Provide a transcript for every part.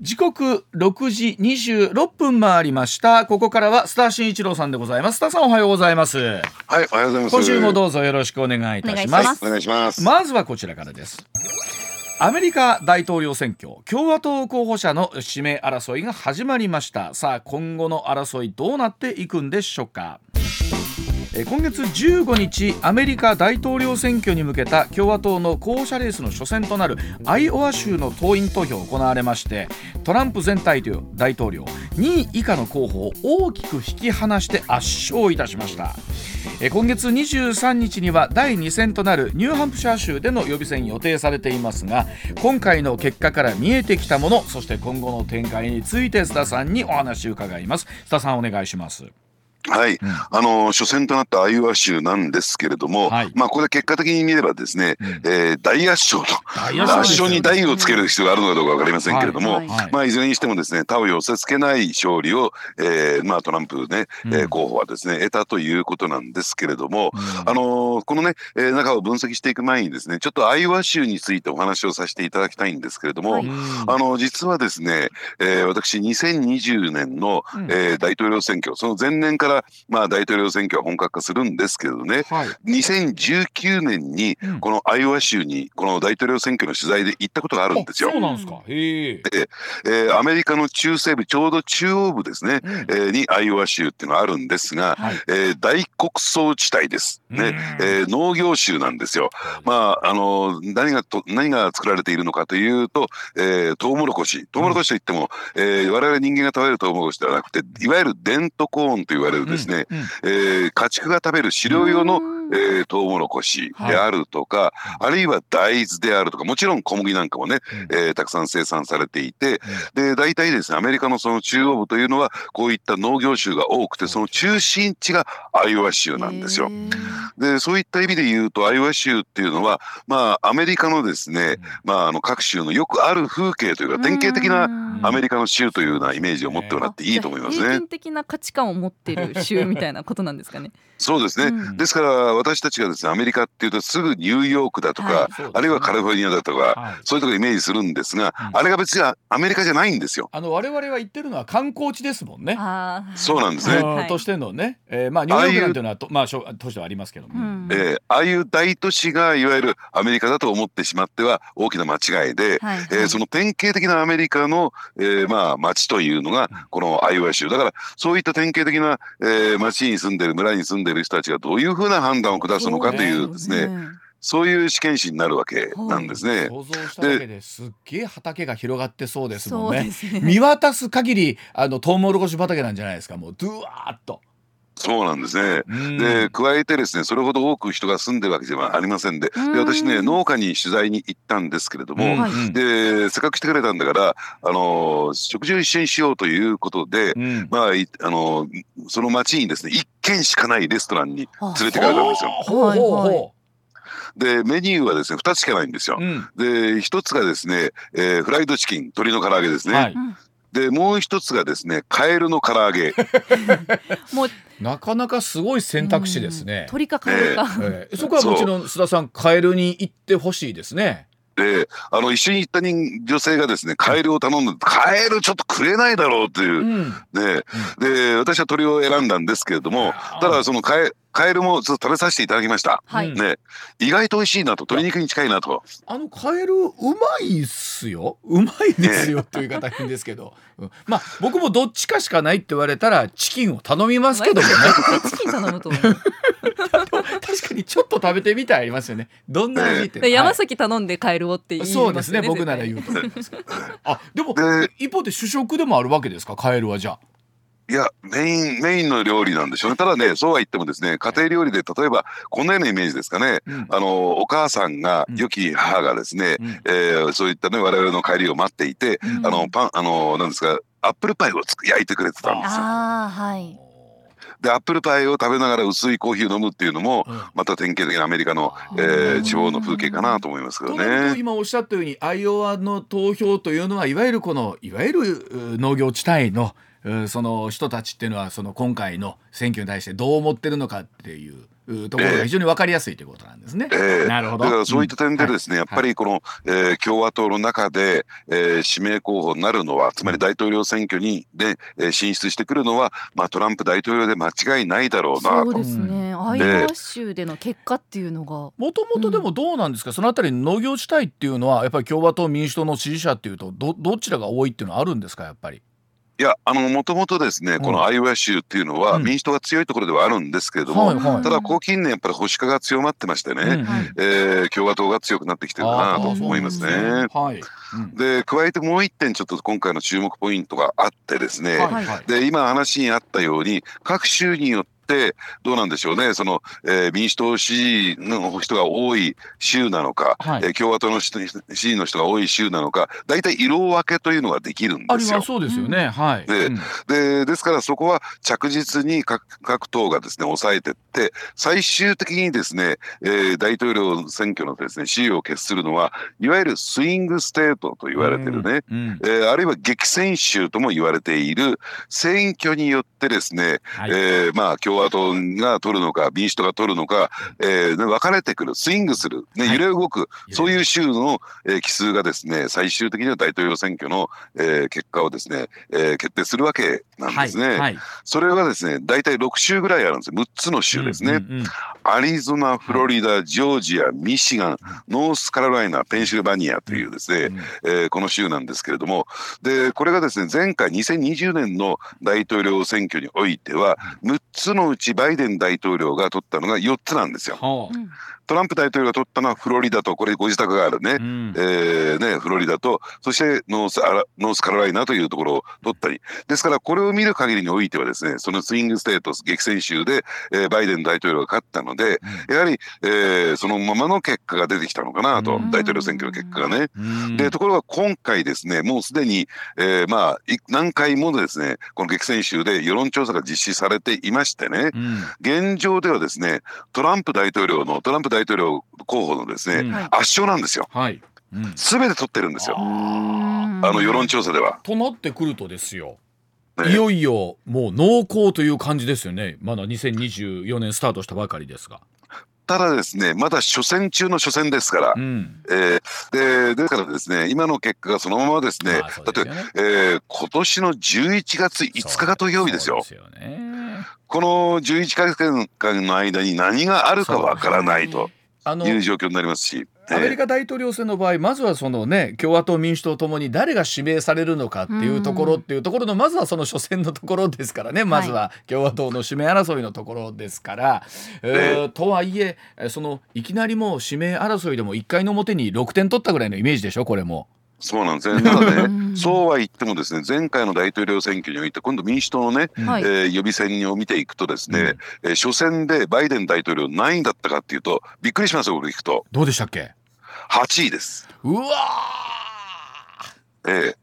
時刻6時26分回りました。ここからはスター新一郎さんでございます。スターさんおはようございます。はいおはようございます。今週もどうぞよろしくお願いいたします。お願いします。まずはこちらからです。アメリカ大統領選挙。共和党候補者の指名争いが始まりました。さあ今後の争いどうなっていくんでしょうか今月15日アメリカ大統領選挙に向けた共和党の候補者レースの初戦となるアイオワ州の党員投票が行われましてトランプ前大統領2位以下の候補を大きく引き離して圧勝いたしました。今月23日には第2戦となるニューハンプシャー州での予備選予定されていますが今回の結果から見えてきたものそして今後の展開について須田さんにお話を伺います。須田さんお願いします。はい、うん、あの初戦となったアイオワ州なんですけれども、はい、まあこれ結果的に見ればですね、うん、えー、大圧勝と圧勝に大をつける必要があるのかどうかわかりませんけれども、はい。はい、まあいずれにしてもですね他を寄せ付けない勝利を、えー、まあトランプね、うん、えー、候補はですね得たということなんですけれども、あのー、このね、えー、中を分析していく前にですねちょっとアイオワ州についてお話をさせていただきたいんですけれども、あの実はですね、えー、私2020年の、えー、大統領選挙その前年からまあ大統領選挙は本格化するんですけどね、はい、2019年にこのアイオワ州にこの大統領選挙の取材で行ったことがあるんですよ。そうなんですか？へで、えー、アメリカの中西部ちょうど中央部ですね、うん、えー、にアイオワ州っていうのがあるんですが、はい、えー、大穀倉地帯です。ね、えー、農業州なんですよ。まああの何がと何が作られているのかというと、えー、トウモロコシ、トウモロコシといっても、うん、えー、我々人間が食べるトウモロコシではなくて、いわゆるデントコーンと言われるですね、うん、えー、家畜が食べる飼料用のえー、トウモロコシであるとか、はい、あるいは大豆であるとかもちろん小麦なんかもね、うん、えー、たくさん生産されていて、うん、で大体ですねアメリカのその中央部というのはこういった農業州が多くてその中心地がアイオワ州なんですよ。でそういった意味で言うとアイオワ州っていうのはまあアメリカのですね、まあ、あの各州のよくある風景というか典型的なアメリカの州というようなイメージを持ってもらっていいと思いますね。平均的な価値観を持っている州みたいなことなんですかね。そうですね、うん、ですから私たちがですねアメリカっていうとすぐニューヨークだとか、はい。ね、あるいはカリフォルニアだとか、はい、そういうところイメージするんですが、うん、あれが別にアメリカじゃないんですよ。あの我々は言ってるのは観光地ですもんね。そうなんですね。はい、としてのね、えー、まあニューヨークなんていうのはとまあ都市はありますけども、うん、えー、ああいう大都市がいわゆるアメリカだと思ってしまっては大きな間違いで、はいはい、えー、その典型的なアメリカの、えー、まあ町というのがこのアイオワ州。だからそういった典型的な、えー、町に住んでる村に住んでる人たちがどういうふうな判断を下すのかというですね、そういう試験紙になるわけなんですね。想像しただけですっげえ畑が広がってそうですもんね。ね見渡す限りあのトウモロコシ畑なんじゃないですか。もうドゥワーッと。そうなんですね。で加えてですねそれほど多く人が住んでるわけではありませんで。で私ね農家に取材に行ったんですけれども、でせっかくしてくれたんだからあの食事を一緒にしようということで、うん、まああのその町にですね一軒しかないレストランに連れてかれたんですよ。はいはい。でメニューはですね2つしかないんですよ。うん、で1つがですね、えー、フライドチキン鶏の唐揚げですね。はい、でもう一つがですねカエルの唐揚げ。もうなかなかすごい選択肢ですね、鳥かカエルか、えー、そこはもちろん須田さんカエルに行ってほしいですね。であの一緒に行った人女性がですねカエルを頼んでカエルちょっとくれないだろうっていう、うん、でで私は鳥を選んだんですけれどもただそのカエカエルもちょっと食べさせていただきました。はい、ね、意外と美味しいなと、鶏肉に近いなと。あのカエルうまいっすよ。うまいですよ、という方変ですけど。うん、まあ僕もどっちかしかないって言われたらチキンを頼みますけどもね。チキン頼むと 確かにちょっと食べてみたいありますよね。どんな味って。山崎頼んでカエルをって言いますね。そうですね。僕なら言うと。あ、でも一方で主食でもあるわけですか、カエルはじゃあ。いや、メイン、メインの料理なんでしょうね。ただね、そうは言ってもですね、家庭料理で、例えば、こんなようなイメージですかね。うん、あの、お母さんが、良き母がですね、うん、えー、そういったね、我々の帰りを待っていて、うん、あの、パン、あの、なんですか、アップルパイをつく焼いてくれてたんですよ。あはい。でアップルパイを食べながら薄いコーヒーを飲むっていうのも、また典型的なアメリカの、えー、地方の風景かなと思いますけどね。今おっしゃったようにアイオワの投票というのはいわゆるこのいわゆる農業地帯のその人たちっていうのはその今回の選挙に対してどう思ってるのかっていういうところが非常に分かりやすいということなんですね。ええなるほど。だからそういった点でですね、うんやっぱりこの、えー共和党の中で、えー指名候補になるのはつまり大統領選挙にで、えー進出してくるのは、まあ、トランプ大統領で間違いないだろうなと。そうですね。アイオワ州での結果っていうのが。もともとでもどうなんですか、そのあたりの農業地帯っていうのはやっぱり共和党民主党の支持者っていうとどどちらが多いっていうのはあるんですか？やっぱり。いやあのもともとですねこのアイオワ州っていうのはうん。民主党が強いところではあるんですけれども、はいはい。ただここ近年やっぱり保守化が強まってましてね、うん。はい。えー共和党が強くなってきてるかなと思いますね。で加えてもう一点ちょっと今回の注目ポイントがあってですね、はい。はい。で今話にあったように各州によってどうなんでしょうね。その、えー民主党支持の人が多い州なのか、はい。えー共和党の人支持の人が多い州なのか大体色分けというのができるんですよ。ありは。そうですよね。はい。でうん。でですからそこは着実に各各党がですね抑えてって最終的にですね、えー大統領選挙のですね雌雄を決するのはいわゆるスイングステートと言われてるね、うん。えーあるいは激戦州とも言われている。選挙によってですね、はい。えーまあ共和党が取るのか民主党が取るのか、えーね分かれてくるスイングする、ね、はい。揺れ動く、れそういう州の、えー奇数がですね最終的には大統領選挙の、えー結果をですね、えー決定するわけなんですね。はい。はい。それがですね大体6州ぐらいあるんですよ。6つの州ですね。うんうんうんアリゾナ、フロリダ、ジョージア、ミシガン、ノースカロライナ、ペンシルバニアというですね、うんえーこの州なんですけれども。でこれがですね前回2020年の大統領選挙においては6つのうちバイデン大統領が取ったのが4つなんですよ。トランプ大統領が取ったのはフロリダとこれご自宅があるね。あ。うん。えーね、フロリダとそしてノースアラノースカロライナというところを取ったり。ですからこれを見る限りにおいてはですねそのスイングステート激戦州で、えーバイデン大統領が勝ったのでやはり、えーそのままの結果が出てきたのかなと、うん。大統領選挙の結果がね。うん。でところが今回ですねもうすでに、えーまあい何回もですねこの激戦州で世論調査が実施されていましてね。うん。現状ではですねトランプ大統領のトランプ大統領候補のですね、うんはい圧勝なんですよはい。うん全て取ってるんですよああの世論調査では。となってくるとですよ。ねいよいよもう濃厚という感じですよね。まだ2024年スタートしたばかりですが。ただですねまだ初戦中の初戦ですから、うん。えーでですからですね今の結果がそのままですねまあすだって、えー今年の11月5日が投票日ですよ。この11ヶ月間の間に何があるかわからないという状況になりますし、アメリえカ大統領選の場合まずはそのね共和党民主党ともに誰が指名されるのかっていうところっていうところのまずはその初戦のところですからね。まずは共和党の指名争いのところですから、えーとはいええそのいきなりもう指名争いでも1回の表に6点取ったぐらいのイメージでしょこれも。そうなんですねただねうん。そうは言ってもですね前回の大統領選挙において今度民主党のね、はいえー予備選を見ていくとですね、えー初戦でバイデン大統領何位だったかっていうとびっくりしますよ僕聞くと。どうでしたっけ？8位です。うわえーー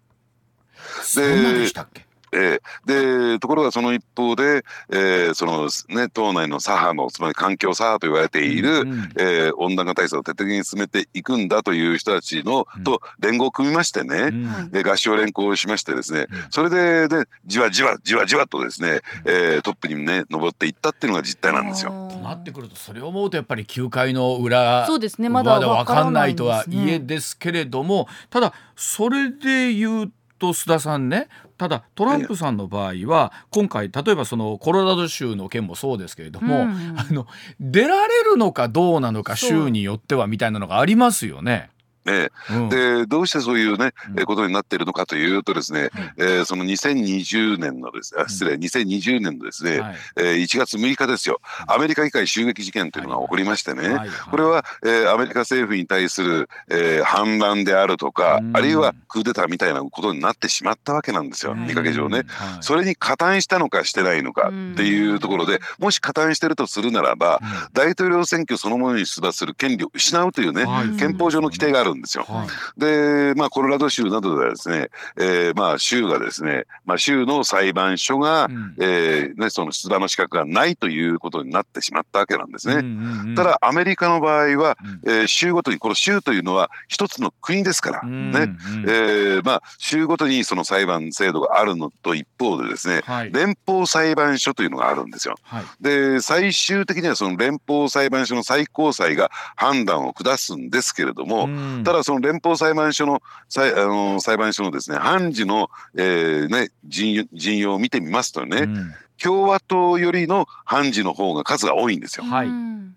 そんなでしたっけ？えーでところがその一方で、えーそのね党内の左派のつまり環境左派と言われている、うんうん。えー温暖化対策を徹底的に進めていくんだという人たちの、うん。と連合を組みましてね、うん。で合唱連行をしましてですね、うん。それででじわじわじわじわとですね、えートップにね上っていったっていうのが実態なんですよ。となってくるとそれを思うとやっぱり9回の裏そうですねまだわかんないとはわからないんですね。いえですけれどもただそれで言うと須田さんねただトランプさんの場合は今回例えばそのコロラド州の件もそうですけれども、うんあの出られるのかどうなのか州によってはみたいなのがありますよね。ね。うん。でどうしてそういうね、うん。えーことになっているのかというとですね、えーその2020年のですあ失礼2020年のですね、はい。えー1月6日ですよ。アメリカ議会襲撃事件というのが起こりましてね、はい。これは、えーアメリカ政府に対する、えー反乱であるとか、うん。あるいはクーデターみたいなことになってしまったわけなんですよ、うん。見かけ上ね。はい。それに加担したのかしてないのかっていうところでもし加担してるとするならば大統領選挙そのものに出馬する権利を失うというね、はい。憲法上の規定があるんんですよ。はい。で、まあ、コロラド州などではですね、えーまあ、州がですね、まあ、州の裁判所が、うん。えーね、その出馬の資格がないということになってしまったわけなんですね。うんうんうんただアメリカの場合は、うん。えー州ごとにこの州というのは一つの国ですから、うんね。うんえーまあ、州ごとにその裁判制度があるのと一方でですねはい。連邦裁判所というのがあるんですよ。はい。で最終的にはその連邦裁判所の最高裁が判断を下すんですけれども、うんただその連邦裁判所の裁あの裁判所のですね判事の、えーね、陣陣容を見てみますとね、うん。共和党よりの判事の方が数が多いんですよ。はい。うん。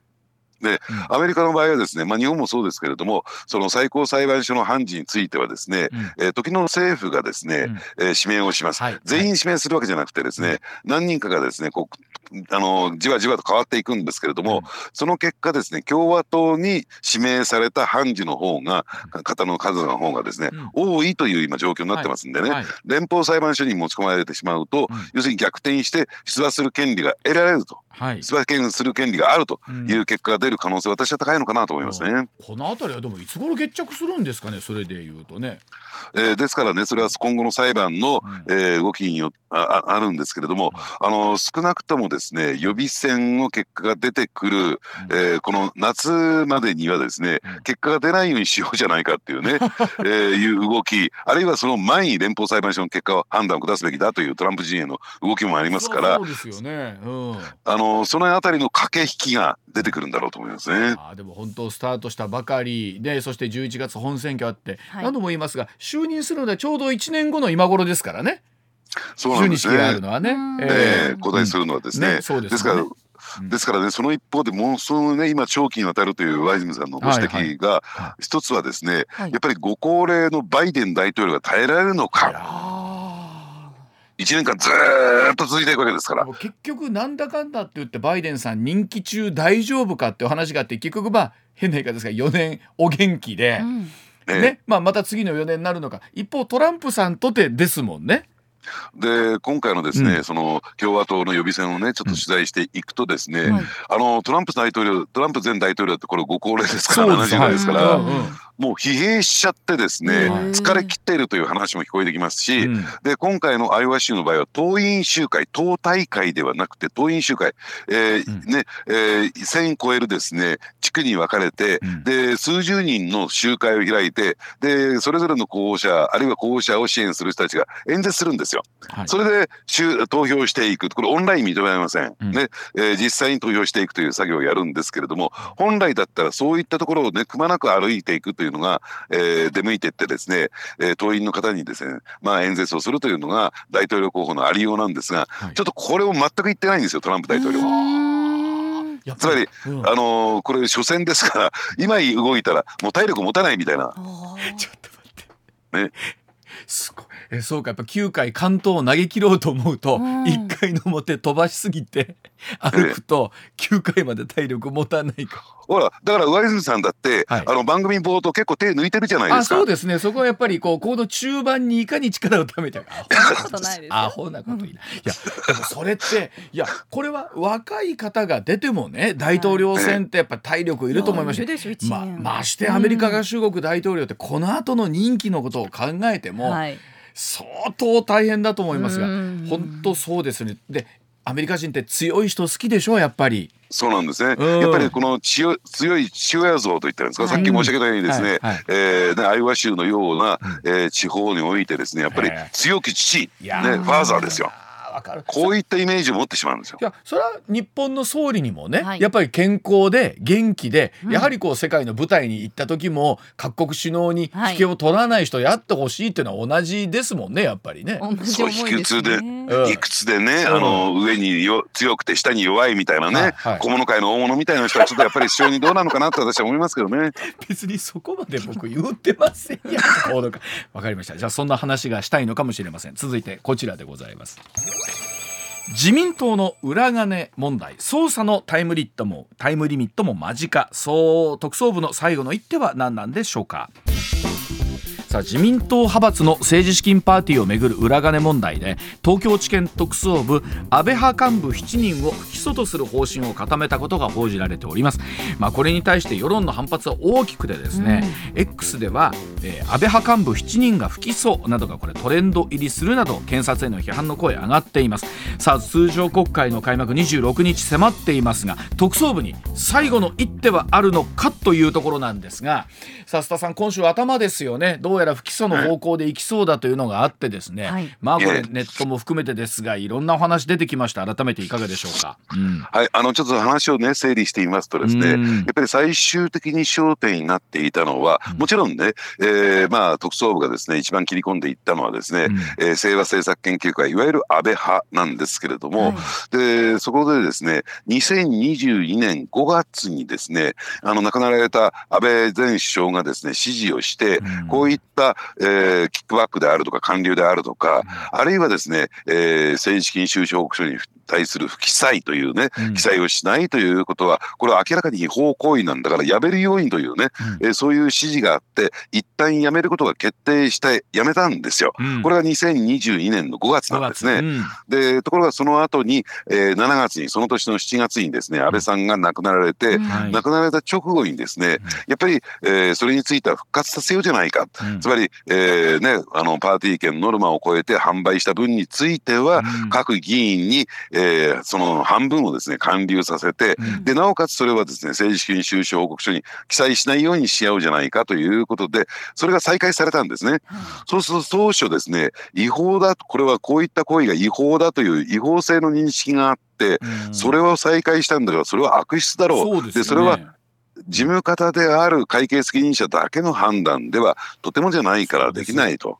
アメリカの場合はですね、まあ、日本もそうですけれどもその最高裁判所の判事についてはですね、うん。えー時の政府がですね、うん。えー指名をします、はい。全員指名するわけじゃなくてですね、何人かがですねこうあのじわじわと変わっていくんですけれども、うん。その結果ですね共和党に指名された判事の方が方の数の方がですね、多いという今状況になってますんでね、はい。連邦裁判所に持ち込まれてしまうと、うん。要するに逆転して出馬する権利が得られるとはい出馬権する権利があるとうんいう結果が出る可能性は私は高いのかなと思いますね。この辺りはでもいつ頃決着するんですかねそれで言うとね。えーですからねそれは今後の裁判の、うんえー動きによあああるんですけれどもあの少なくともですね予備選の結果が出てくる、えーこの夏までにはですねうん結果が出ないようにしようじゃないかっていうね、えーいう動きあるいはその前に連邦裁判所の結果を判断を下すべきだというトランプ陣営の動きもありますからそうですよね。うん。あのそのあたりの駆け引きが出てくるんだろうと思いますね。あーでも本当スタートしたばかりでそして11月本選挙あって、はい。何度も言いますが就任するのでちょうど1年後の今頃ですからね。そうなんです就任式があるね。のはね。うん。ええー、交代するのはですね。ねそうですよね。ですからうん。ですからね、その一方で、もうそのね、今、長期にわたるというワイズムさんのご指摘が、は一つはですね、はい。やっぱりご高齢のバイデン大統領が耐えられるのか、ー1年間ずーっと続いていくわけですから。結局なんだかんだって言ってバイデンさん任期中大丈夫かっていう話があって結局まあ変な言い方ですが4年お元気で、うん。ねね。まあ、また次の4年になるのか。一方トランプさんとてですもんね。で今回のですね、うん。その共和党の予備選をね、ちょっと取材していくとですね、うん。はい。あのトランプ大統領、トランプ前大統領って、これ、ご高齢ですから、70代ですから、うんうん。もう疲弊しちゃってですね、うん疲れ切っているという話も聞こえてきますし、うん。で今回のアイオワ州の場合は党員集会党大会ではなくて党員集会、えーうん。ねえー、1,000超えるですね地区に分かれて、うん。で数十人の集会を開いてでそれぞれの候補者あるいは候補者を支援する人たちが演説するんですよ。はい。それで集投票していく。これオンライン認められません、うん。ね。えー実際に投票していくという作業をやるんですけれども本来だったらそういったところをねくまなく歩いていくというのが、えー出向いていってですね、えー党員の方にですね、まあ、演説をするというのが大統領候補のありようなんですが、はい。ちょっとこれを全く言ってないんですよトランプ大統領は。つまり、うん。あのーこれ初戦ですから今動いたらもう体力持たないみたいな。ちょっと待って。ねすごい。え、そうか、やっぱ9回関東を投げ切ろうと思うと、うん1回の表飛ばしすぎて歩くと9回まで体力持たないか。ほらだから上泉さんだって、はい。あの番組冒頭結構手抜いてるじゃないであ、すか。そうですね。そこはやっぱりこう、この中盤にいかに力をためて そんなことないです。よアホなこと言いな。い。いや、でもそれって、いや、これは若い方が出てもね、大統領選ってやっぱ体力いると思いますしい。るでしょ一ま年。ましてアメリカ合衆国大統領ってこの後の任期のことを考えても、はい。相当大変だと思いますがうん。本当そうですね。でアメリカ人って強い人好きでしょやっぱり。そうなんですね。うん。やっぱりこの強い強い父親像と言ったんですか、はい。さっき申し上げたようにですね、はい。はい。えーねアイオワ州のような、えー地方においてですね、やっぱりええ強き父、ね、ファーザーですよ。わかる。こういったイメージを持ってしまうんですよ。い。やそれは日本の総理にもね、はい。やっぱり健康で元気で、うん。やはりこう世界の舞台に行った時も各国首脳に引けを取らない人やってほしいっていうのは同じですもんねやっぱりね。同じそう思いですね。うん。理屈でね、あの上によ強くて下に弱いみたいなね、はいはい。小物界の大物みたいな人はちょっとやっぱり非常にどうなのかなと私は思いますけどね。別にそこまで僕言ってませんや わかりました。じゃあそんな話がしたいのかもしれません。続いてこちらでございます自民党の裏金問題捜査のタイムリットもタイムリミットも間近。そう特捜部の最後の一手は何なんでしょうか。さあ自民党派閥の政治資金パーティーをめぐる裏金問題で東京地検特捜部安倍派幹部7人を不起訴とする方針を固めたことが報じられております、まあ、これに対して世論の反発は大きくてですね、うん、X では、えー、安倍派幹部7人が不起訴などがこれトレンド入りするなど検察への批判の声上がっています。さあ通常国会の開幕26日迫っていますが特捜部に最後の一手はあるのかというところなんですがさあ須田さん今週頭ですよね。どうやら不起訴の方向でいきそうだというのがあってですね、はい、まあこれネットも含めてですがいろんなお話出てきました。改めていかがでしょうか、うん、はいあのちょっと話をね整理してみますとですねやっぱり最終的に焦点になっていたのはもちろんね、えー、まあ特捜部がですね一番切り込んでいったのはですね、うん、えー、清和政策研究会いわゆる安倍派なんですけれども、はい、でそこでですね2022年5月にですねあの亡くなられた安倍前首相がですね指示をして、うん、こういった、えー、キックバックであるとか官僚であるとか、うん、あるいはですね、えー、政治資金収支報告書に対する不記載というね、記載をしないということは、これは明らかに違法行為なんだからやめるようにというね、うん、えそういう指示があって、一旦やめることが決定してやめたんですよ。うん、これが2022年の5月なんですね。うん、で、ところがその後に、えー、7月に、その年の7月にですね、安倍さんが亡くなられて、亡くなられた直後にですね、やっぱり、えー、それについては復活させようじゃないか。つまり、えー、ね、あの、パーティー券ノルマを超えて販売した分については、各議員に、ええー、その半分をですね還流させて、うん、でなおかつそれはですね政治資金収支報告書に記載しないようにし合うじゃないかということでそれが再開されたんですね。そうすると当初ですね違法だこれはこういった行為が違法だという違法性の認識があって、それを再開したんだからそれは悪質だろう。で、ね、それは事務方である会計責任者だけの判断ではとてもじゃないからできないと。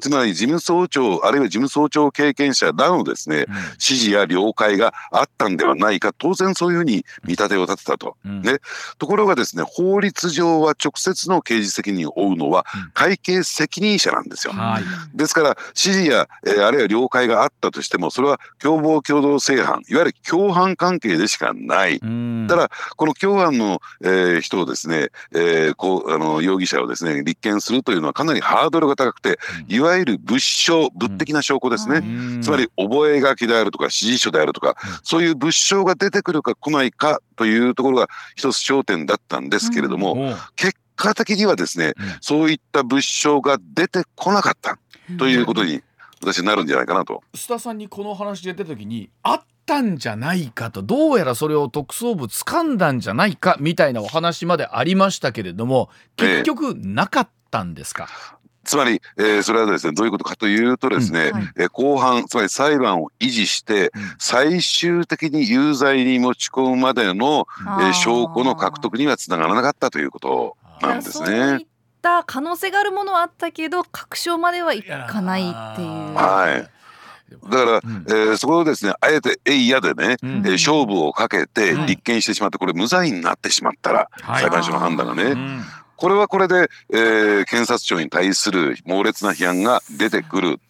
つまり事務総長あるいは事務総長経験者らのですね、うん、指示や了解があったんではないか。当然そういうふうに見立てを立てたと。うん、ね、ところがですね法律上は直接の刑事責任を負うのは会計責任者なんですよ。うん、ですから指示や、えー、あるいは了解があったとしてもそれは共謀共同正犯いわゆる共犯関係でしかない。ただこの共犯の、えーえー、人をですね、えー、こうあの容疑者をですね立件するというのはかなりハードルが高くて、いわゆる物証物的な証拠ですね、うん、つまり覚書であるとか指示書であるとか、そういう物証が出てくるか来ないかというところが一つ焦点だったんですけれども、うん、結果的にはですね、そういった物証が出てこなかったということに私なるんじゃないかなと。須田さんにこの話で出た時にあったんじゃないかとどうやらそれを特捜部掴んだんじゃないかみたいなお話までありましたけれども結局なかったんですか、ええつまり、えー、それはですねどういうことかというとですね、うん。はい、えー、後半つまり裁判を維持して、最終的に有罪に持ち込むまでの、えー、証拠の獲得にはつながらなかったということなんですね。た可能性があるものはあったけど確証まではいかないっていう。はい。だから、うん、えー、そこをですねあえて「えいや」でね、うん、えー、勝負をかけて立件してしまってこれ無罪になってしまったら、はい、裁判所の判断がね、うん、これはこれで、えー、検察庁に対する猛烈な批判が出てくる。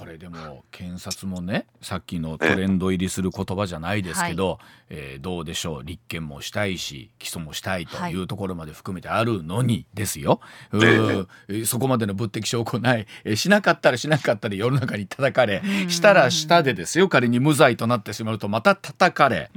これでも検察もねさっきのトレンド入りする言葉じゃないですけど、えー、どうでしょう立件もしたいし起訴もしたいとい。うところまで含めてあるのにですよ、はい、そこまでの物的証拠ない、えー、しなかったらしなかったで世の中に叩かれしたらしたでですよ。仮に無罪となってしまうとまた叩かれ。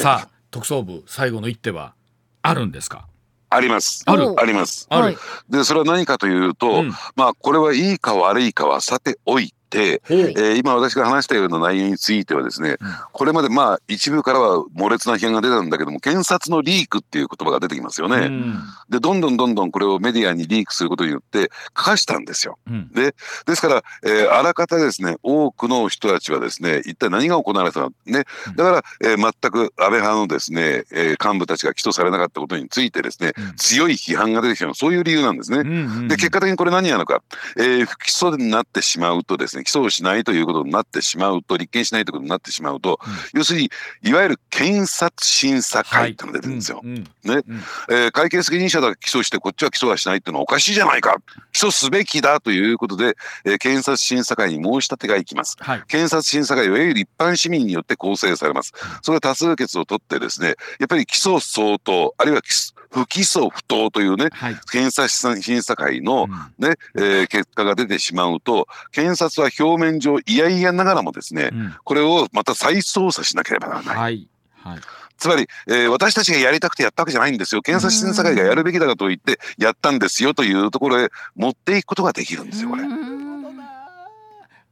さあ特捜部最後の一手はあるんですか？あります。ある？あります。ある。で、それは何かというと、うん、まあ、これはいいか悪いかはさておいて、えー、今私が話したような内容についてはですね、うん、これまでまあ一部からは猛烈な批判が出たんだけども検察のリークっていう言葉が出てきますよね。うん、でどんどんどんどんこれをメディアにリークすることによって書かしたんですよ。うん、でですから、えー、あらかたですね多くの人たちはですね一体何が行われたの？ね。だから、えー、全く安倍派のですね、えー、幹部たちが起訴されなかったことについてですね、強い批判が出てきたの。そういう理由なんですね。で結果的にこれ何やのか、えー、不起訴になってしまうとですね起訴をしないということになってしまうと立件しないということになってしまうと、要するにいわゆる検察審査会ってのが出てるんですよ。ね、え、会計責任者だけ起訴してこっちは起訴はしないっていうのはおかしいじゃないか起訴すべきだということで、えー、検察審査会に申し立てがいきます。はい、検察審査会はいわゆる一般市民によって構成されます。それは多数決を取ってですねやっぱり起訴相当あるいは不起訴不当というね、はい、検察審査会のね、うん、えー、結果が出てしまうと検察は表面上嫌々ながらもですね、うん、これをまた再捜査しなければならない。はい。はい。つまり、えー、私たちがやりたくてやったわけじゃないんですよ。検察審査会がやるべきだと言ってやったんですよというところへ持っていくことができるんですよこれ。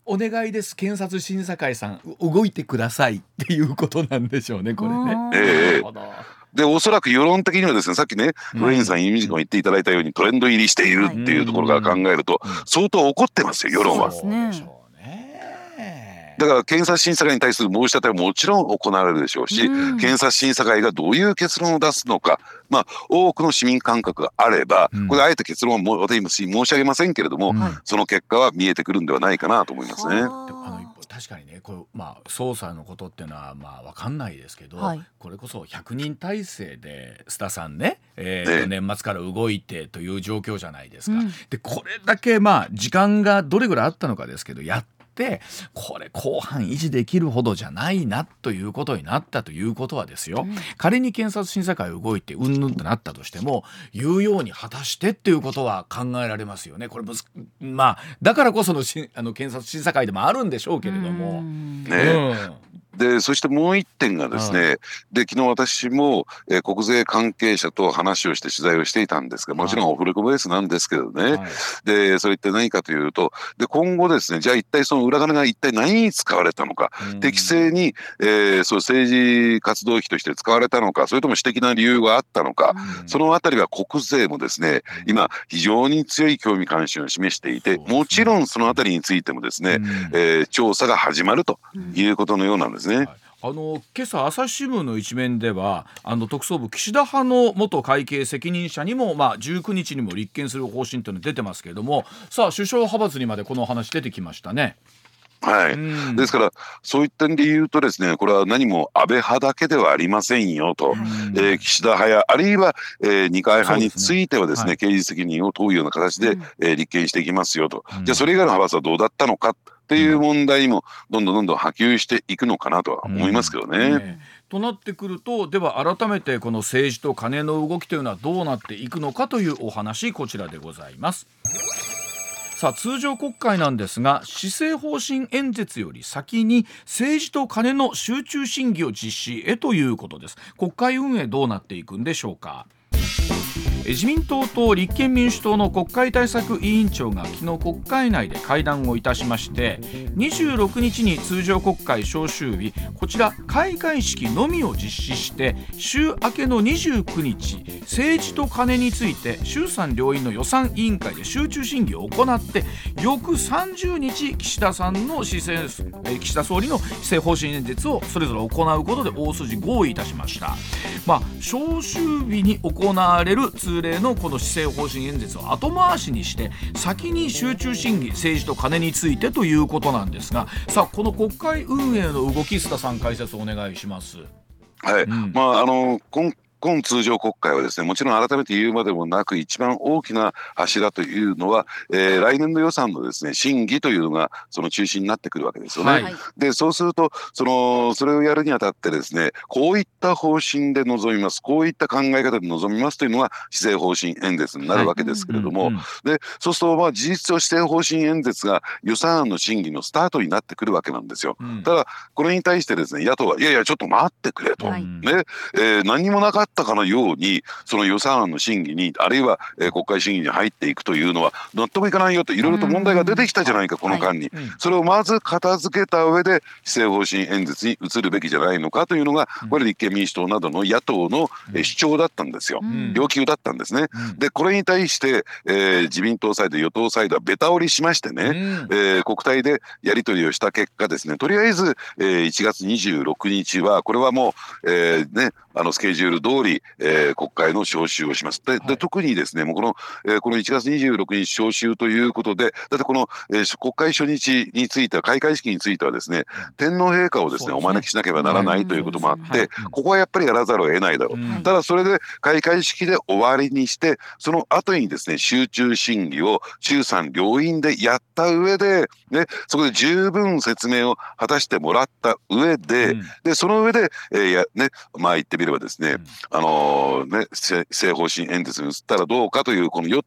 お願いです検察審査会さん。動いてくださいっていうことなんでしょうねこれね。えー、でおそらく世論的にはですねさっきねフレインさんイミジ君言っていただいたようにトレンド入りしているっていうところから考えると相当怒ってますよ世論は。そうですね。だから検察審査会に対する申し立てはもちろん行われるでしょうし、うん、検察審査会がどういう結論を出すのか、まあ、多くの市民感覚があれば、うん、これあえて結論は私申し上げませんけれども、うん、その結果は見えてくるんではないかなと思いますね。確かにねこれ、まあ、捜査のことっていうのはまあ分かんないですけど、はい、これこそ100人体制で須田さんね、えー、年末から動いてという状況じゃないですか。うん、でこれだけまあ時間がどれぐらいあったのかですけどやっってこれ後半維持できるほどじゃないなということになったということはですよ、うん、仮に検察審査会動いてうんぬんとなったとしても言うように果たしてっていうことは考えられますよね。これまあだからこそのしあの検察審査会でもあるんでしょうけれども。ね、うんでそしてもう一点がですね、で昨日私も、えー、国税関係者と話をして取材をしていたんですがもちろんオフレコベースなんですけどね、はい、でそれって何かというとで今後ですねじゃあ一体その裏金が一体何に使われたのか、適正に、えー、そう政治活動費として使われたのかそれとも私的な理由があったのか、そのあたりは国税もですね今非常に強い興味関心を示していてもちろんそのあたりについてもですね、えー、調査が始まるということのようなんですですね。はい。あの今朝朝日新聞の一面ではあの特捜部岸田派の元会計責任者にも、まあ、19日にも立件する方針というのが出てますけれどもさあ首相派閥にまでこの話出てきましたね。はい、ですからそういった点で言うとですねこれは何も安倍派だけではありませんよと、えー、岸田派やあるいは、えー、二階派についてはですね、ね。はい、刑事責任を問うような形で、えー、立件していきますよと、じゃあそれ以外の派閥はどうだったのかっていう問題もどんどんどんどん波及していくのかなとは思いますけどね。うんねとなってくるとでは改めてこの政治と金の動きというのはどうなっていくのかというお話こちらでございます。さあ通常国会なんですが施政方針演説より先に政治と金の集中審議を実施へということです国会運営どうなっていくんでしょうか自民党と立憲民主党の国会対策委員長が昨日国会内で会談をいたしまして26日に通常国会召集日こちら開会式のみを実施して週明けの29日政治と金について衆参両院の予算委員会で集中審議を行って翌30日岸田さんの施政岸田総理の施政方針演説をそれぞれ行うことで大筋合意いたしました。まあ、召集日に行われる通例のこの施政方針演説を後回しにして先に集中審議政治と金についてということなんですがさあこの国会運営の動き須田さん解説お願いします。はい、うん、まああの今今通常国会はですねもちろん改めて言うまでもなく一番大きな柱というのは、えー、来年度予算のですね審議というのがその中心になってくるわけですよね。はい、でそうするとそのそれをやるにあたってですねこういった方針で臨みますこういった考え方で臨みますというのが施政方針演説になるわけですけれども、でそうするとまあ事実上施政方針演説が予算案の審議のスタートになってくるわけなんですよ。うん、ただこれに対してですね野党はいやいやちょっと待ってくれと、はい、ね、えー、何もなかったったかのようにその予算案の審議にあるいは、えー、国会審議に入っていくというのは納得いかないよといろいろと問題が出てきたじゃないかこの間に、はい、それをまず片付けた上で施政方針演説に移るべきじゃないのかというのがこれ立憲民主党などの野党の、えー、主張だったんですよ、要求だったんですね。でこれに対して、えー、自民党サイド与党サイドはベタ折りしましてね、えー、国対でやり取りをした結果ですねとりあえず、えー、1月26日はこれはもう、えーね、あのスケジュール通通り、えー、国会の召集をします。で、で特にですねもうこの、えー、この1月26日召集ということでだってこの、えー、国会初日については開会式についてはですね天皇陛下をですねお招きしなければならないということもあって、ここはやっぱりやらざるを得ないだろう、ただそれで開会式で終わりにしてその後にですね集中審議を衆参両院でやった上で、ね、そこで十分説明を果たしてもらった上で、うん、でその上で、えーやね、まあ言ってみればですね、うん、あのー、ね、政方針演説に移ったらどうかというこの与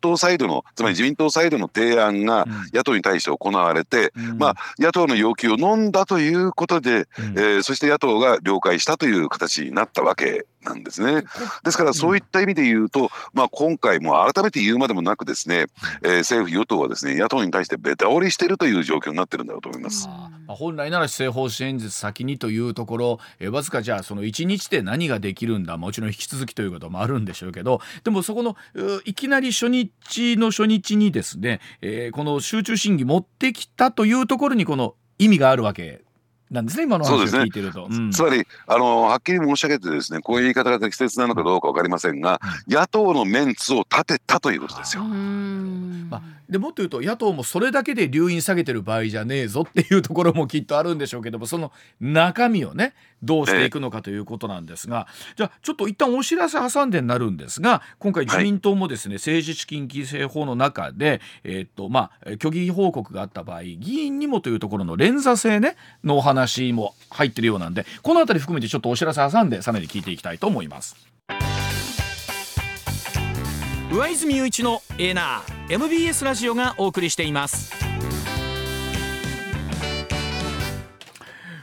党サイドのつまり自民党サイドの提案が野党に対して行われて、うん、まあ、野党の要求を飲んだということで、うん、えー、そして野党が了解したという形になったわけなんですね。ですからそういった意味で言うと、まあ、今回も改めて言うまでもなくですね、えー、政府与党はですね野党に対してベタ折りしているという状況になってるんだろうと思います。本来なら施政方針演説先にというところ、えー、わずかじゃあその1日で何ができるんだもちろん引き続きということもあるんでしょうけどでもそこのいきなり初日の初日にですね、えー、この集中審議持ってきたというところにこの意味があるわけなんですね今の話を聞いてると、ねうん、つまりあのはっきり申し上げてですねこういう言い方が適切なのかどうか分かりませんが、うん、野党のメンツを立てたということですよ。まあ、でもっと言うと野党もそれだけで留飲下げてる場合じゃねえぞっていうところもきっとあるんでしょうけどもその中身をねどうしていくのかということなんですが、えー、じゃあちょっと一旦お知らせ挟んでになるんですが今回自民党もですね、はい、政治資金規正法の中で、えー、っとまあ、虚偽報告があった場合議員にもというところの連座制、ね、のお話も入ってるようなんでこの辺り含めてちょっとお知らせ挟んでさらに聞いていきたいと思います。上泉雄一のエーナー MBS ラジオがお送りしています。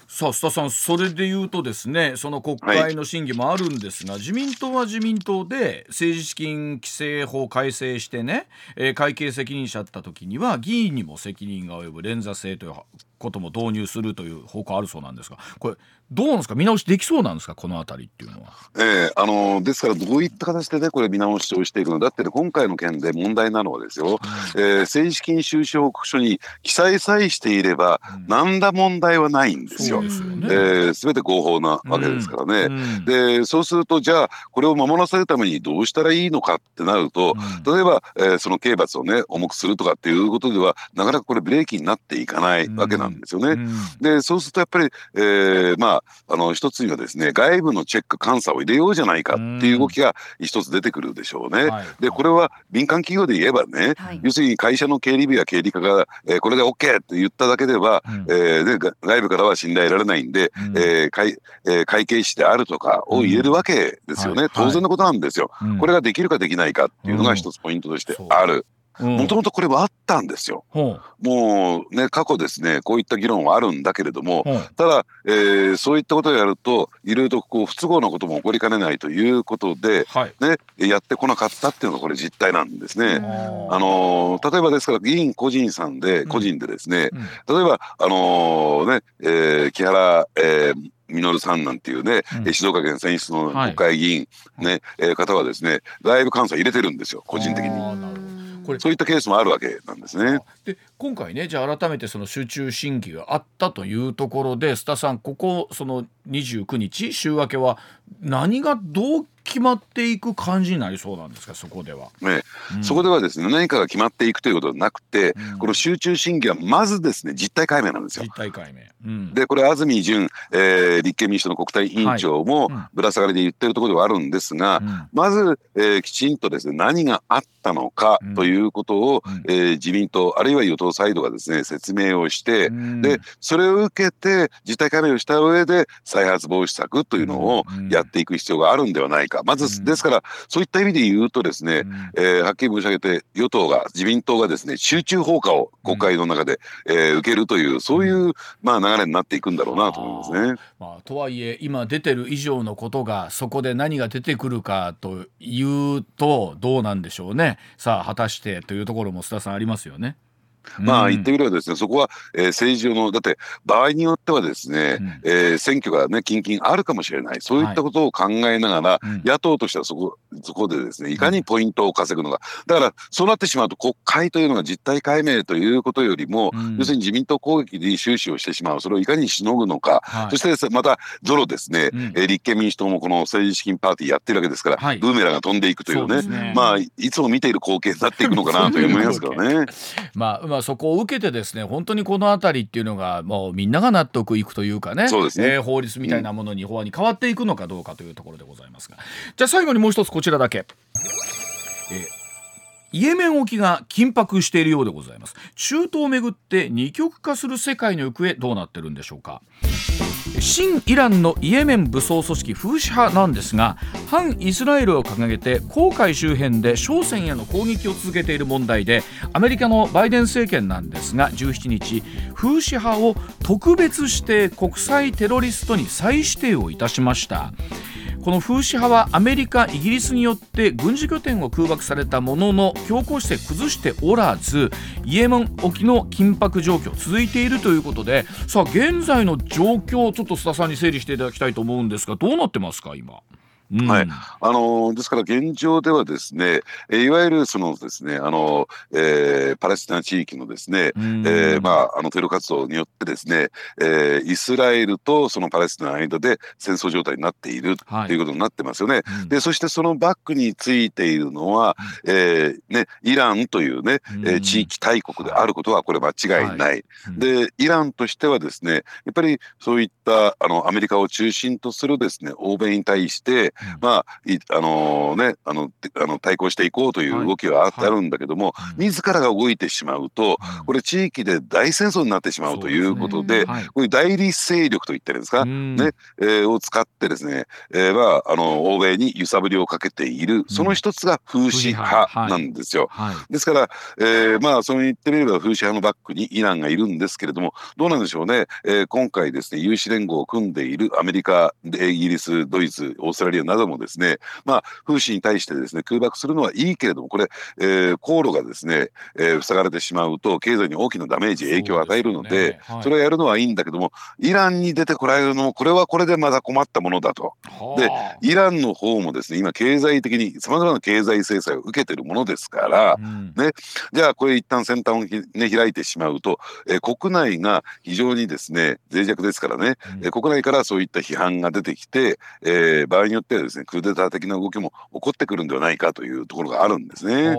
さあ須田さんそれで言うとですねその国会の審議もあるんですが、はい、自民党は自民党で政治資金規正法改正してね、えー、会計責任者だった時には議員にも責任が及ぶ連座制ということも導入するという方向あるそうなんですがこれどうなんですか？見直しできそうなんですか？この辺りっていうのは。えー、あのですからどういった形でねこれ見直しをしていくのだって、ね、今回の件で問題なのはですよ、うん、えー、政治資金収支報告書に記載さえしていれば、うん、何ら問題はないんですよ。すよね、えー、全て合法なわけですからね。うん、でそうするとじゃあこれを守らせるためにどうしたらいいのかってなると、例えば、えー、その刑罰をね重くするとかっていうことではなかなかこれブレーキになっていかないわけなんですよね。でそうするとやっぱり、えー、まああの一つにはですね外部のチェック監査を入れようじゃないかっていう動きが一つ出てくるでしょうね。はい、でこれは民間企業で言えばね、はい、要するに会社の経理部や経理課が、えー、これで OK って言っただけでは、うん、えー、で外部からは信頼得られないんで、うん、えー、会えー、会計士であるとかを言えるわけですよね、うん。はい、当然のことなんですよ、これができるかできないかっていうのが一つポイントとしてある。もともとこれはあったんですよ。もうね過去ですねこういった議論はあるんだけれども、ただ、えー、そういったことをやるといろいろとこう不都合なことも起こりかねないということで、はい、ね、やってこなかったっていうのがこれ実態なんですね。あのー、例えばですから議員個人さんで個人でですね、うん。例えばあのー、ね、えー、木原、えー稔さんなんていうね、うん、静岡県選出の国会議員ね、はい、えー、方はですね外部監査入れてるんですよ個人的に。そういったケースもあるわけなんですね。で今回ねじゃあ改めてその集中審議があったというところで須田さんここその29日週明けは何がどう決まっていく感じになりそうなんですか？そこでは、ね、うん、そこではですね何かが決まっていくということはなくて、うん、この集中審議はまずですね実態解明なんですよ。実態解明、うん、でこれ安住淳、えー、立憲民主党の国対委員長もぶら下がりで言ってるところではあるんですが、まず、えー、きちんとですね何があったのかということを、えー、自民党あるいは与党サイドがですね説明をして、でそれを受けて実態解明をした上で再発防止策というのをやっていく必要があるんではないか。まず、ですからそういった意味で言うとですね、えー、はっきり申し上げて与党が自民党がですね集中放火を国会の中で、えー、受けるというそういう、まあ、流れになっていくんだろうなと思いますね。まあ、とはいえ今出てる以上のことがそこで何が出てくるかというとどうなんでしょうねさあ果たしてというところも須田さんありますよね。まあ言ってみればですね、そこは、えー、政治上のだって場合によってはですね、うん、えー、選挙がね近々あるかもしれない。そういったことを考えながら、はい、野党としてはそこそこでですねいかにポイントを稼ぐのか。だからそうなってしまうと国会というのが実態解明ということよりも、うん、要するに自民党攻撃に終始をしてしまう。それをいかにしのぐのか、はい、そしてまたゾロですね、うん、えー、立憲民主党もこの政治資金パーティーやってるわけですから、はい、ブーメランが飛んでいくというね、ね、まあいつも見ている光景になっていくのかなと思いますけどね。まあまあそこを受けてですね本当にこの辺りっていうのがもうみんなが納得いくというかねそうですね、えー、法律みたいなものに、法案に変わっていくのかどうかというところでございますが。じゃあ最後にもう一つこちらだけ。えーイエメン沖が緊迫しているようでございます。中東をめぐって二極化する世界の行方どうなってるんでしょうか新イランのイエメン武装組織フーシ派なんですが反イスラエルを掲げて黄海周辺で商船への攻撃を続けている問題でアメリカのバイデン政権なんですが17日フーシ派を特別指定国際テロリストに再指定をいたしました。この風刺派はアメリカイギリスによって軍事拠点を空爆されたものの強硬姿勢崩しておらずイエメン沖の緊迫状況続いているということでさあ現在の状況をちょっと須田さんに整理していただきたいと思うんですがどうなってますか今？はい、あのですから現状ではですね、えいわゆるそのですねあの、えー、パレスチナ地域のですね、えー、まああのテロ活動によってですね、えー、イスラエルとそのパレスチナの間で戦争状態になっているということになってますよね。はい、でそしてそのバックについているのは、うん、えー、ねイランというね、えー、地域大国であることはこれ間違いない。はい。でイランとしてはですねやっぱりそういったあのアメリカを中心とするですね欧米に対してまああのねあのあの対抗していこうという動きはあ,、るんだけども、自らが動いてしまうと、これ地域で大戦争になってしまうということで、こういう代理勢力といってるんですか、ねえー、を使ってですね、えー、まああの欧米に揺さぶりをかけているその一つが風刺派なんですよ。ですから、えー、まあそう言ってみれば風刺派のバックにイランがいるんですけれどもどうなんでしょうね、えー、今回ですね有志連合を組んでいるアメリカイギリスドイツオーストラリアなどもですね、まあ、風刺に対してですね空爆するのはいいけれどもこれ、えー、航路がですね、えー、塞がれてしまうと経済に大きなダメージ影響を与えるので、ねはい、それをやるのはいいんだけどもイランに出てこられるのもこれはこれでまだ困ったものだと。でイランの方もですね今経済的にさまざまな経済制裁を受けてるものですから、うん、ね、じゃあこれ一旦先端をね、開いてしまうと、えー、国内が非常にですね脆弱ですからね、うん、えー、国内からそういった批判が出てきて、えー、場合によってはですねクーデター的な動きも起こってくるんではないかというところがあるんですね。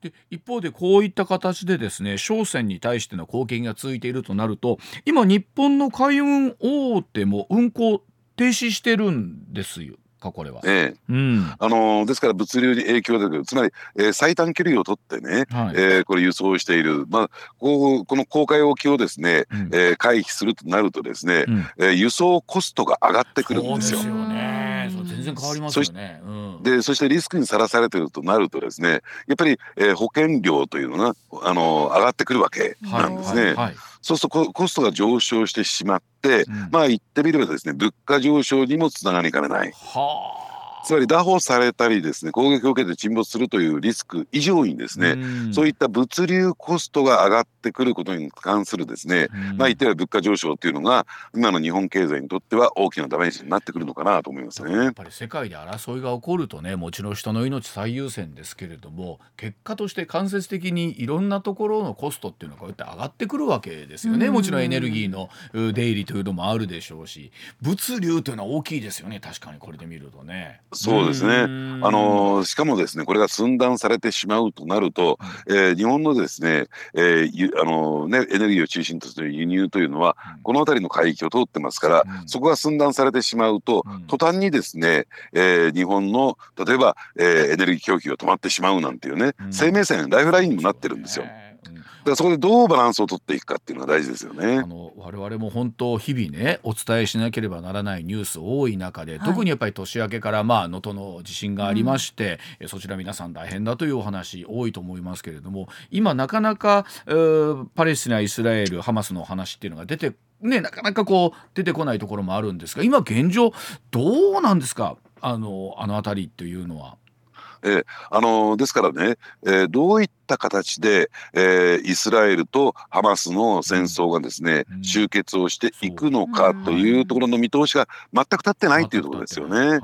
で一方でこういった形でですね商船に対しての貢献が続いているとなると今日本の海運大手も運航停止してるんですよ。かこれは、ええ。うん、あのですから物流に影響が出る。つまり、えー、最短距離を取ってね、はい、えー、これ輸送している、まあ、ここの公海沖をですね、うん、えー、回避するとなるとですね、うん、えー、輸送コストが上がってくるんですよ。ですよね全然変わりますよね。うん、でそしてリスクにさらされてるとなるとですねやっぱり、えー、保険料というのがあの上がってくるわけなんですね。はい。はい。はいそうするとコストが上昇してしまって、うん、まあ言ってみればですね物価上昇にもつながりかねない。はあ。つまり拿捕されたりですね攻撃を受けて沈没するというリスク以上にですね、うそういった物流コストが上がってくることに関するですね、まあ言っては物価上昇っていうのが今の日本経済にとっては大きなダメージになってくるのかなと思いますね。やっぱり世界で争いが起こるとねもちろん人の命最優先ですけれども結果として間接的にいろんなところのコストっていうのがこうやって上がってくるわけですよね。もちろんエネルギーの出入りというのもあるでしょうし物流というのは大きいですよね確かにこれで見るとね。そうですね。あのしかもですねこれが寸断されてしまうとなると、えー、日本のですね,、えーあのねエネルギーを中心とする輸入というのは、この辺りの海域を通ってますから、そこが寸断されてしまうと、途端にですね、えー、日本の例えば、えー、エネルギー供給が止まってしまうなんていうね、生命線ライフラインにもなってるんですよ。からそこでどうバランスを取っていくかっていうのが大事ですよね。あの我々も本当日々ねお伝えしなければならないニュース多い中で、はい、特にやっぱり年明けからまあ能登の地震がありまして、うん、そちら皆さん大変だというお話多いと思いますけれども今なかなかパレスチナイスラエルハマスの話っていうのが出てねなかなかこう出てこないところもあるんですが今現状どうなんですか？あのあの辺りっていうのは。えー、あのですからね、えー、どういった形で、えー、イスラエルとハマスの戦争がですね、うん、終結をしていくのかというところの見通しが全く立ってないというところですよね。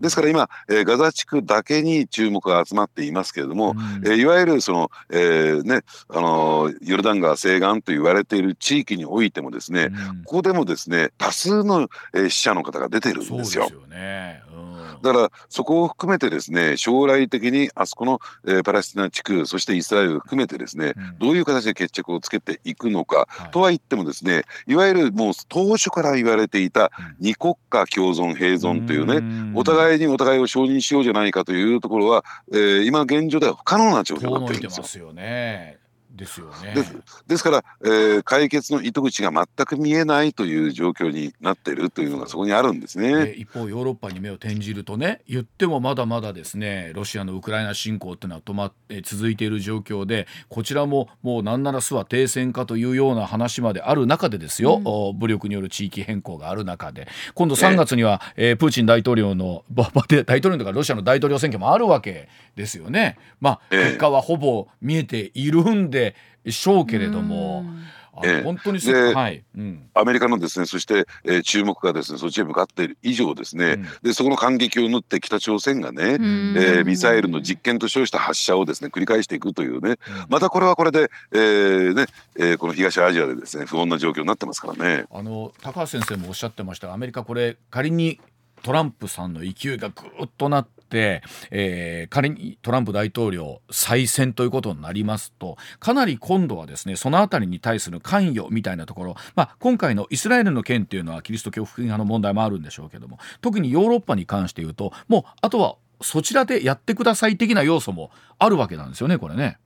ですから今、えー、ガザ地区だけに注目が集まっていますけれども、うん、えー、いわゆるその、えーね、あのヨルダン川西岸と言われている地域においてもですね、うん、ここでもですね多数の、えー、死者の方が出てるんですよ。よね。うん、だからそこを含めてですね将来的にあそこの、えー、パレスチナ地区そしてイスラエルを含めてですね、うん、どういう形で決着をつけていくのか、はい、とは言ってもですねいわゆるもう当初から言われていた二国家共存並存というね、お互いにお互いを承認しようじゃないかというところは、えー、今現状では不可能な状況になってるんですよ。ですよね。です。ですから、えー、解決の糸口が全く見えないという状況になっているというのがそこにあるんですね。一方ヨーロッパに目を転じるとね言ってもまだまだですねロシアのウクライナ侵攻っていうのは止まって続いている状況でこちらももう何ならすは停戦かというような話まである中でですよ、うん、武力による地域変更がある中で。今度3月には、えー、プーチン大統領の 大統領とかロシアの大統領選挙もあるわけですよね。まあ、結果はほぼ見えているんでしょうけれども。ええ、本当にはい、うん、アメリカのですねそして、えー、注目がですねそっちへ向かっている以上ですね、うん、でそこの感激を縫って北朝鮮がね、えー、ミサイルの実験と称した発射をですね繰り返していくというね、うん、またこれはこれで、えーねえー、この東アジアでですね不穏な状況になってますからね。あの高橋先生もおっしゃってましたがアメリカこれ仮にトランプさんの勢いがぐっとなって、えー、仮にトランプ大統領再選ということになりますとかなり今度はですねその辺りに対する関与みたいなところ、まあ、今回のイスラエルの件っていうのはキリスト教福音派の問題もあるんでしょうけども特にヨーロッパに関して言うともうあとはそちらでやってください的な要素もあるわけなんですよねこれね。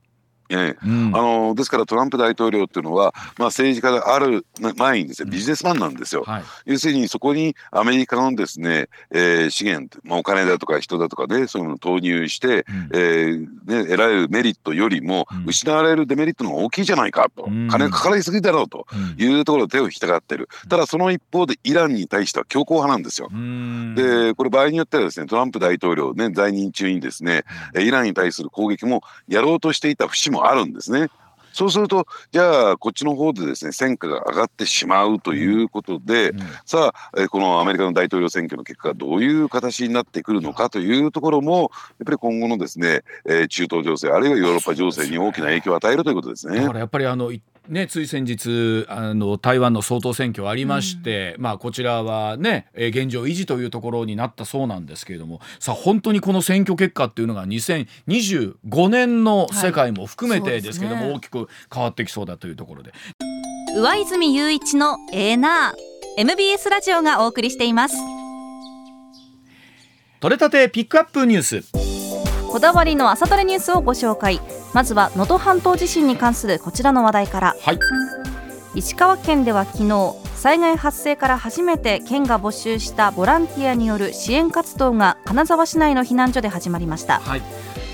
ええ、うん、あのですからトランプ大統領っていうのは、まあ、政治家である前にですねビジネスマンなんですよ、うんはい、要するにそこにアメリカのですね、えー、資源、まあ、お金だとか人だとかねそういうのを投入して、うん、えー、ね、得られるメリットよりも、失われるデメリットの方が大きいじゃないかと、金がかかりすぎだろうというところで手を引きたがってる、ただその一方でイランに対しては強硬派なんですよ。でこれ場合によってはですねトランプ大統領、ね、在任中にですねイランに対する攻撃もやろうとしていた節もあるんですね。そうするとじゃあこっちの方でですね戦果が上がってしまうということで、うん、さあこのアメリカの大統領選挙の結果がどういう形になってくるのかというところもやっぱり今後のですね、えー、中東情勢あるいはヨーロッパ情勢に大きな影響を与えるということですね。だからやっぱりあのね、つい先日あの台湾の総統選挙ありまして、うん、まあ、こちらは、ね、現状維持というところになったそうなんですけれどもさあ本当にこの選挙結果っていうのが2025年の世界も含めてですけども、はいね、大きく変わってきそうだというところで。上泉雄一のエーナー MBS ラジオがお送りしています。取れたてピックアップニュースこだわりの朝トレニュースをご紹介。まずは能登半島地震に関するこちらの話題から、はい、石川県では昨日災害発生から初めて県が募集したボランティアによる支援活動が金沢市内の避難所で始まりました、はい、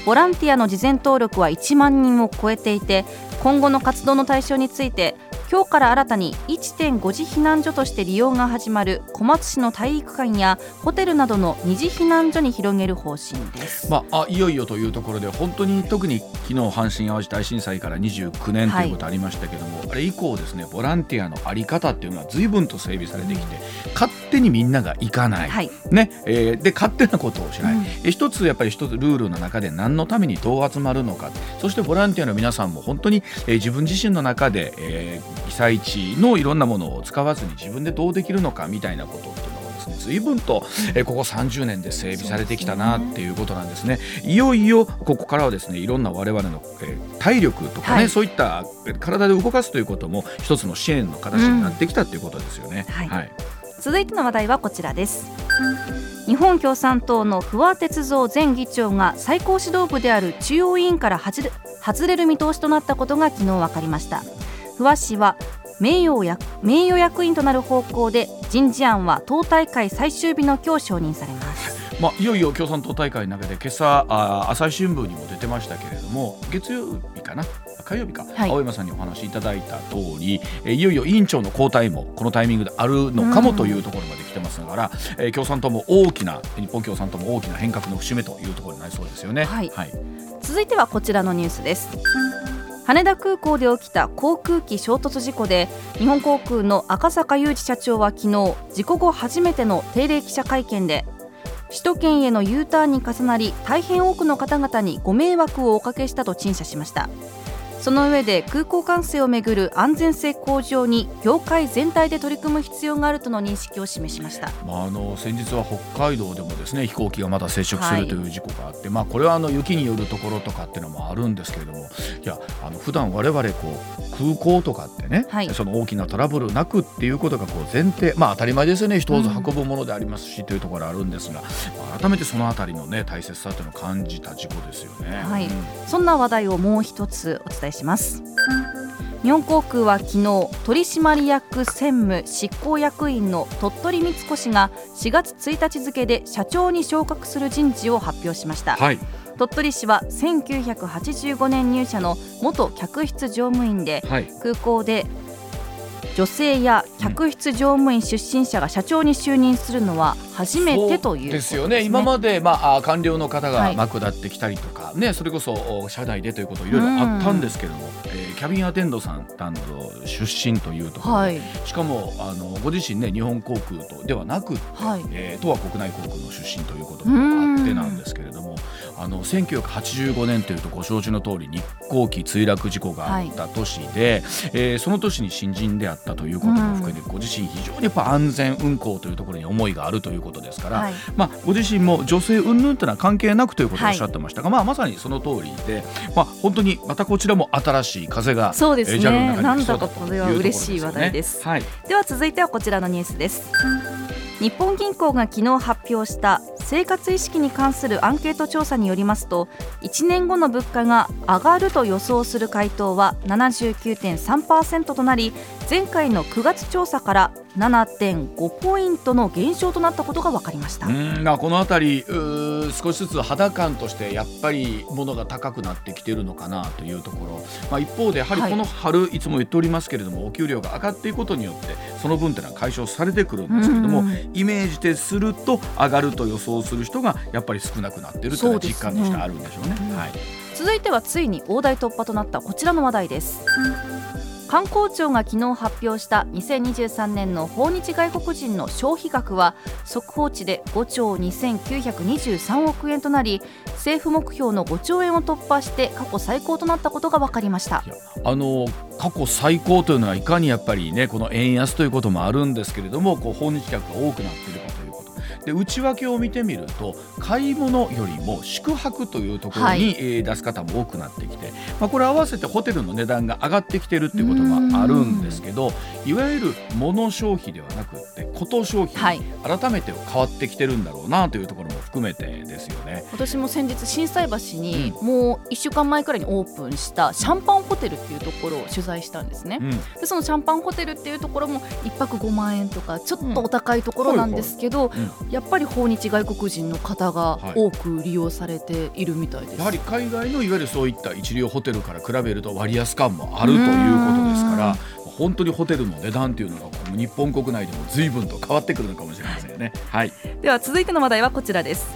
ボランティアの事前登録は1万人を超えていて今後の活動の対象について今日から新たに1.5次避難所として利用が始まる小松市の体育館やホテルなどの二次避難所に広げる方針です、まあ、あいよいよというところで本当に特に昨日阪神・淡路大震災から29年ということありましたけども、はい、あれ以降ですねボランティアの在り方っていうのは随分と整備されてきて、うん、勝手にみんなが行かない、はい、ねえー、で勝手なことをしない、うん、一つやっぱり一つルールの中で何のためにどう集まるのか。そしてボランティアの皆さんも本当に、えー、自分自身の中で、えー、被災地のいろんなものを使わずに自分でどうできるのかみたいなことっていうのがですね随分と、えここ30年で整備されてきたなっていうことなんですね。いよいよここからはですねいろんな我々の、え体力とかね、はい、そういった体で動かすということも一つの支援の形になってきたっていうことですよね。うん、はい、はい、続いての話題はこちらです。日本共産党の不破鉄三前議長が最高指導部である中央委員から外れる見通しとなったことが昨日分かりました不破氏は名誉役名誉役員となる方向で人事案は党大会最終日の今日承認されます。まあ、いよいよ共産党大会の中で今朝あ朝日新聞にも出てましたけれども月曜日かな？火曜日か、はい、青山さんにお話しいただいた通りえいよいよ委員長の交代もこのタイミングであるのかもというところまで来てますから、えー、共産党も大きな日本共産党も大きな変革の節目というところになりそうですよね。はい、はい、続いてはこちらのニュースです。羽田空港で起きた航空機衝突事故で日本航空の赤坂雄二社長は昨日事故後初めての定例記者会見で首都圏への U ターンに重なり大変多くの方々にご迷惑をおかけしたと陳謝しました。その上で空港管制をめぐる安全性向上に業界全体で取り組む必要があるとの認識を示しました、まあ、あの先日は北海道でもですね飛行機がまだ接触するという事故があって、はい、まあ、これはあの雪によるところとかっていうのもあるんですけれどもいやあの普段我々こう空港とかってね、はい、その大きなトラブルなくっていうことがこう前提まあ当たり前ですよね。人を運ぶものでありますし、というところあるんですが、改めてそのあたりのね大切さというのを感じた事故ですよね。はい、うん、そんな話題をもう一つお伝えします。日本航空は昨日取締役専務執行役員の鳥取光子氏が4月1日付で社長に昇格する人事を発表しました、はい、鳥取市は1985年入社の元客室乗務員で、はい、空港で女性や客室乗務員出身者が社長に就任するのは初めてという、ね、ですよね。今まで、まあ、官僚の方が幕立ってきたりとか、はい、ね、それこそ社内でということいろいろあったんですけども、えー、キャビンアテンドさん担当出身というところ、はい、しかもあのご自身ね日本航空とではなくて、はい。えー、とは国内航空の出身ということもあってなんですけれども。あの1985年というとご承知の通り日航機墜落事故があった年で、はい、えー、その年に新人であったということも含めて、ご自身非常にやっぱ安全運航というところに思いがあるということですから、はい、まあ、ご自身も女性云々というのは関係なくということをおっしゃってましたが、はい、まあ、まさにその通りで、まあ、本当にまたこちらも新しい風がそうですね、に来そうだというところですよね。は嬉しい話題です、はい、では続いてはこちらのニュースです。日本銀行が昨日発表した生活意識に関するアンケート調査によりますと1年後の物価が上がると予想する回答は79.3%となり前回の9月調査から7.5ポイントの減少となったことが分かりました。うんまあこの辺り少しずつ肌感としてやっぱり物が高くなってきているのかなというところ、まあ、一方でやはりこの春、はい、いつも言っておりますけれどもお給料が上がっていくことによってその分というのは解消されてくるんですけれどもイメージですると上がると予想する人がやっぱり少なくなっているというのは実感としてあるんでしょうね。うね。はい、続いてはついに大台突破となったこちらの話題です。観光庁が昨日発表した2023年の訪日外国人の消費額は速報値で5兆2923億円となり政府目標の5兆円を突破して過去最高となったことが分かりました。あの過去最高というのはいかにやっぱりねこの円安ということもあるんですけれどもこう訪日客が多くなっているで内訳を見てみると買い物よりも宿泊というところに、はい、えー、出す方も多くなってきて、まあ、これ合わせてホテルの値段が上がってきてるっていうことがあるんですけどいわゆる物消費ではなくてこと消費、はい、改めて変わってきてるんだろうなというところも含めてですよね。私も先日心斎橋にもう1週間前くらいにオープンしたシャンパンホテルっていうところを取材したんですね、うん、でそのシャンパンホテルっていうところも1泊5万円とかちょっとお高いところなんですけど、うん、やっぱり訪日外国人の方が多く利用されているみたいです、はい、やはり海外のいわゆるそういった一流ホテルから比べると割安感もあるということですから本当にホテルの値段というのが日本国内でも随分と変わってくるのかもしれませんよね。はい、では続いての話題はこちらです。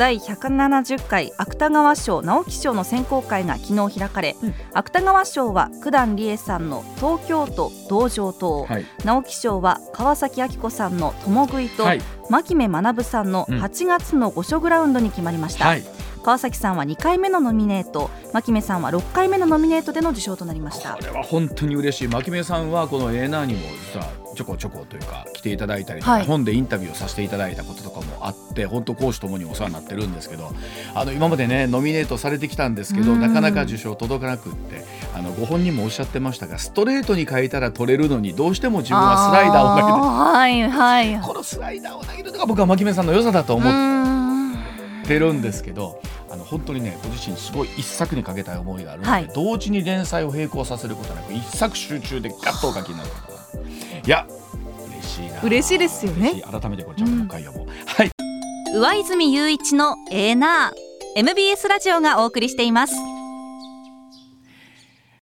第170回芥川賞直木賞の選考会が昨日開かれ、うん、芥川賞は九段理恵さんの東京都道場島、はい、直木賞は川崎明子さんの共食いと、はい、牧目学さんの8月の御所グラウンドに決まりました、はい川崎さんは2回目のノミネート牧目さんは6回目のノミネートでの受賞となりました。これは本当に嬉しい。牧目さんはこの A ナーにも実はちょこちょこというか来ていただいたりとか、はい、本でインタビューをさせていただいたこととかもあって本当講師ともにお世話になってるんですけどあの今までねノミネートされてきたんですけどなかなか受賞届かなくってあのご本人もおっしゃってましたがストレートに書いたら取れるのにどうしても自分はスライダーを投げてはいはい、このスライダーを投げるのが僕は牧目さんの良さだと思ってるんですけど。あの本当にねご自身すごい一作にかけたい思いがあるので、はい、同時に連載を並行させることなく一作集中でガッとお書きになるいや嬉しいな。嬉しいですよね。改めてこれちゃんともう一回読もう、うん、はい。上泉雄一のエーナー。MBS ラジオがお送りしています